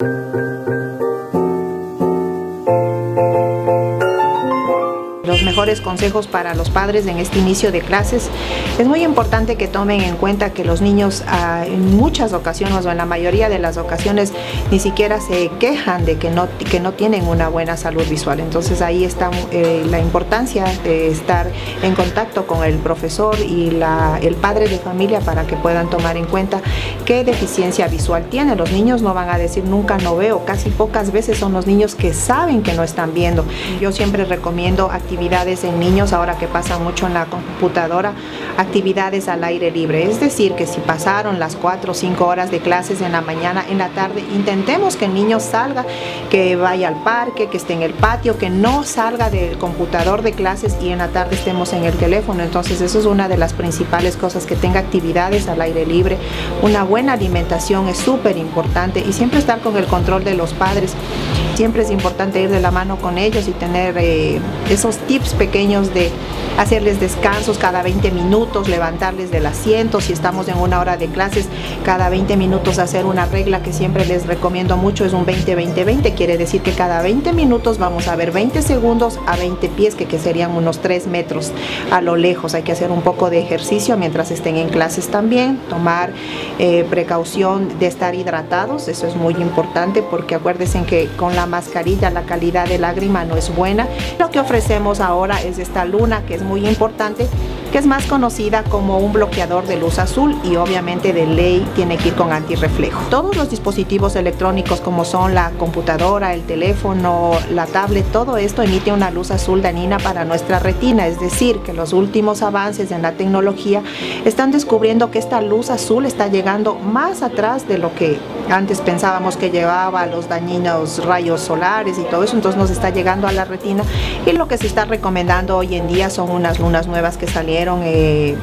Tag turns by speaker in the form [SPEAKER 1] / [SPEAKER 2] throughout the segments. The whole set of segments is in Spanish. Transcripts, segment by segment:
[SPEAKER 1] los mejores consejos para los padres en este inicio de clases. Es muy importante que tomen en cuenta que los niños ah, en muchas ocasiones o en la mayoría de las ocasiones ni siquiera se quejan de que no, que no tienen una buena salud visual. Entonces ahí está eh, la importancia de estar en contacto con el profesor y la, el padre de familia para que puedan tomar en cuenta qué deficiencia visual tiene. Los niños no van a decir nunca no veo, casi pocas veces son los niños que saben que no están viendo. Yo siempre recomiendo actividades en niños, ahora que pasa mucho en la computadora, actividades al aire libre. Es decir, que si pasaron las 4 o 5 horas de clases en la mañana, en la tarde, intentemos que el niño salga, que vaya al parque, que esté en el patio, que no salga del computador de clases y en la tarde estemos en el teléfono. Entonces, eso es una de las principales cosas, que tenga actividades al aire libre. Una buena alimentación es súper importante y siempre estar con el control de los padres. Siempre es importante ir de la mano con ellos y tener eh, esos tips pequeños de hacerles descansos cada 20 minutos, levantarles del asiento, si estamos en una hora de clases, cada 20 minutos hacer una regla que siempre les recomiendo mucho, es un 20-20-20, quiere decir que cada 20 minutos vamos a ver 20 segundos a 20 pies, que, que serían unos 3 metros a lo lejos. Hay que hacer un poco de ejercicio mientras estén en clases también, tomar eh, precaución de estar hidratados, eso es muy importante porque acuérdense que con la mascarilla la calidad de lágrima no es buena. Lo que ofrecemos ahora es esta luna que es muy importante que es más conocida como un bloqueador de luz azul y obviamente de ley tiene que ir con antirreflejo. Todos los dispositivos electrónicos como son la computadora, el teléfono, la tablet, todo esto emite una luz azul dañina para nuestra retina, es decir, que los últimos avances en la tecnología están descubriendo que esta luz azul está llegando más atrás de lo que antes pensábamos que llevaba los dañinos rayos solares y todo eso, entonces nos está llegando a la retina y lo que se está recomendando hoy en día son unas lunas nuevas que salieron eh,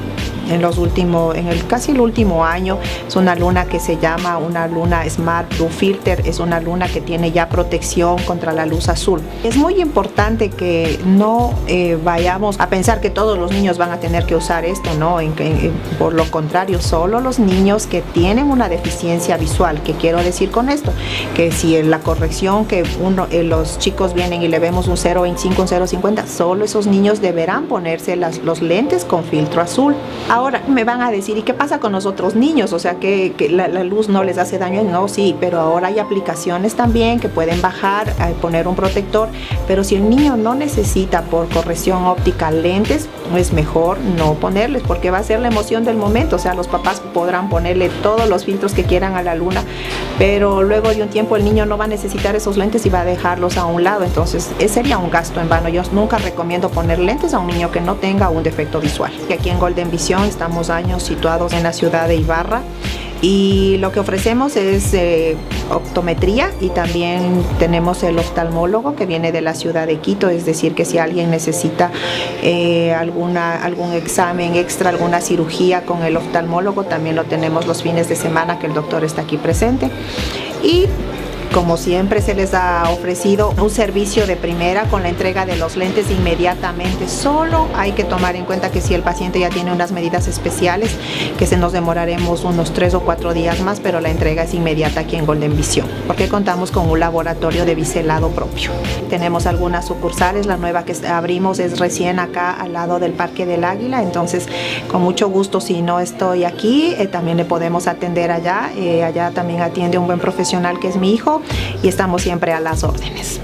[SPEAKER 1] en los últimos, en el casi el último año. Es una luna que se llama una luna Smart Blue Filter, es una luna que tiene ya protección contra la luz azul. Es muy importante que no eh, vayamos a pensar que todos los niños van a tener que usar esto, ¿no? por lo contrario, solo los niños que tienen una deficiencia visual, ¿qué quiero decir con esto? Que si en la corrección que uno, eh, los chicos vienen y le vemos un 0.25, un 0.50, solo esos niños deberán ponerse las, los lentes con filtro azul. Ahora me van a decir, ¿y qué pasa con los otros niños? O sea, que, la, luz no les hace daño. No, sí, pero ahora hay aplicaciones también que pueden bajar, eh, poner un protector. Pero si el niño no necesita por corrección óptica lentes, es mejor no ponerles porque va a ser la emoción del momento. O sea, los papás podrán ponerle todos los filtros que quieran a la luna, pero luego de un tiempo el niño no va a necesitar esos lentes y va a dejarlos a un lado. Entonces, ese sería un gasto en vano. Yo nunca recomiendo poner lentes a un niño que no tenga un defecto visual. Que aquí en Golden Vision estamos años situados en la ciudad de Ibarra. Y lo que ofrecemos es eh, optometría y también tenemos el oftalmólogo que viene de la ciudad de Quito, es decir que si alguien necesita eh, alguna, algún examen extra, alguna cirugía con el oftalmólogo, también lo tenemos los fines de semana que el doctor está aquí presente. Y como siempre se les ha ofrecido un servicio de primera con la entrega de los lentes inmediatamente. Solo hay que tomar en cuenta que si el paciente ya tiene unas medidas especiales, que se nos demoraremos unos tres o cuatro días más, pero la entrega es inmediata aquí en Golden Vision, porque contamos con un laboratorio de biselado propio. Tenemos algunas sucursales, la nueva que abrimos es recién acá al lado del Parque del Águila, entonces con mucho gusto si no estoy aquí, eh, también le podemos atender allá. Eh, allá también atiende un buen profesional que es mi hijo y estamos siempre a las órdenes.